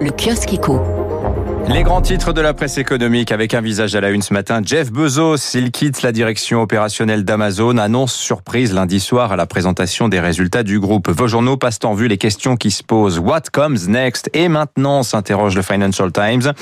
Le kiosque éco. Les grands titres de la presse économique avec un visage à la une ce matin. Jeff Bezos, il quitte la direction opérationnelle d'Amazon, annonce surprise lundi soir à la présentation des résultats du groupe. Vos journaux passent en vue les questions qui se posent. What comes next? Et maintenant, s'interroge le Financial Times,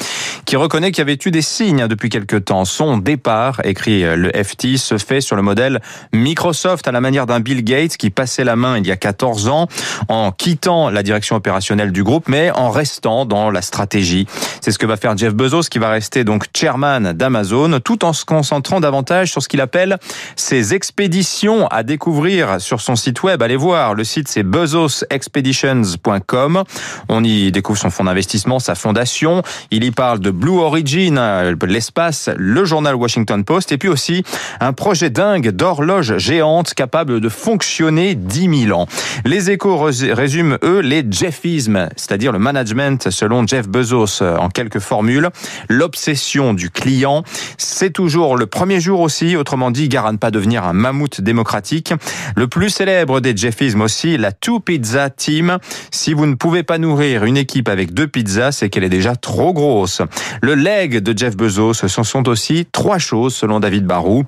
qui reconnaît qu'il y avait eu des signes depuis quelque temps. Son départ, écrit le FT, se fait sur le modèle Microsoft à la manière d'un Bill Gates qui passait la main il y a 14 ans en quittant la direction opérationnelle du groupe, mais en restant dans la stratégie. C'est ce que va faire Jeff Bezos, qui va rester donc chairman d'Amazon, tout en se concentrant davantage sur ce qu'il appelle ses expéditions à découvrir sur son site web. Allez voir, le site c'est bezosexpeditions.com. On y découvre son fonds d'investissement, sa fondation. Il y parle de Blue Origin, l'espace, le journal Washington Post, et puis aussi un projet dingue d'horloge géante capable de fonctionner 10 000 ans. Les échos résument, eux, les Jeffismes, c'est-à-dire le management selon Jeff Bezos en quelques formules. L'obsession du client, c'est toujours le premier jour aussi, autrement dit, gare ne pas devenir un mammouth démocratique. Le plus célèbre des Jeffismes aussi, la Two Pizza Team. Si vous ne pouvez pas nourrir une équipe avec deux pizzas, c'est qu'elle est déjà trop grosse. Le leg de Jeff Bezos, ce sont aussi trois choses selon David Barou.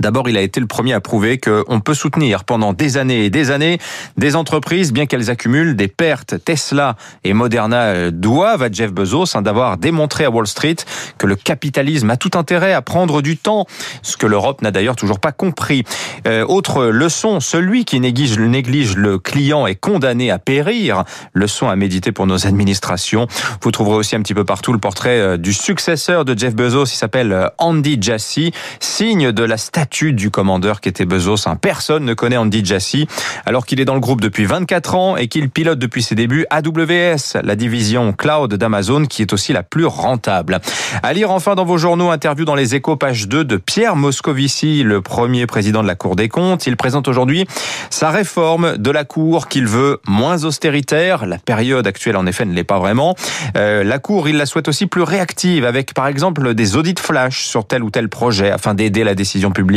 D'abord, il a été le premier à prouver qu'on peut soutenir pendant des années et des années des entreprises, bien qu'elles accumulent des pertes. Tesla et Moderna euh, doivent à Jeff Bezos hein, d'avoir démontré à Wall Street que le capitalisme a tout intérêt à prendre du temps, ce que l'Europe n'a d'ailleurs toujours pas compris. Euh, autre leçon, celui qui néglige, néglige le client est condamné à périr. Leçon à méditer pour nos administrations. Vous trouverez aussi un petit peu partout le portrait euh, du successeur de Jeff Bezos. Il s'appelle Andy Jassy, signe de la statut du commandeur qui était Bezos. Hein. Personne ne connaît Andy Jassy, alors qu'il est dans le groupe depuis 24 ans et qu'il pilote depuis ses débuts AWS, la division cloud d'Amazon, qui est aussi la plus rentable. À lire enfin dans vos journaux, interview dans les échos, page 2 de Pierre Moscovici, le premier président de la Cour des comptes. Il présente aujourd'hui sa réforme de la Cour qu'il veut moins austéritaire. La période actuelle, en effet, ne l'est pas vraiment. Euh, la Cour, il la souhaite aussi plus réactive, avec par exemple des audits flash sur tel ou tel projet, afin d'aider la décision publique.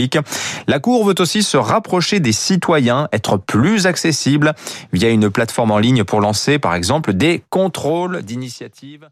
La Cour veut aussi se rapprocher des citoyens, être plus accessible via une plateforme en ligne pour lancer, par exemple, des contrôles d'initiatives.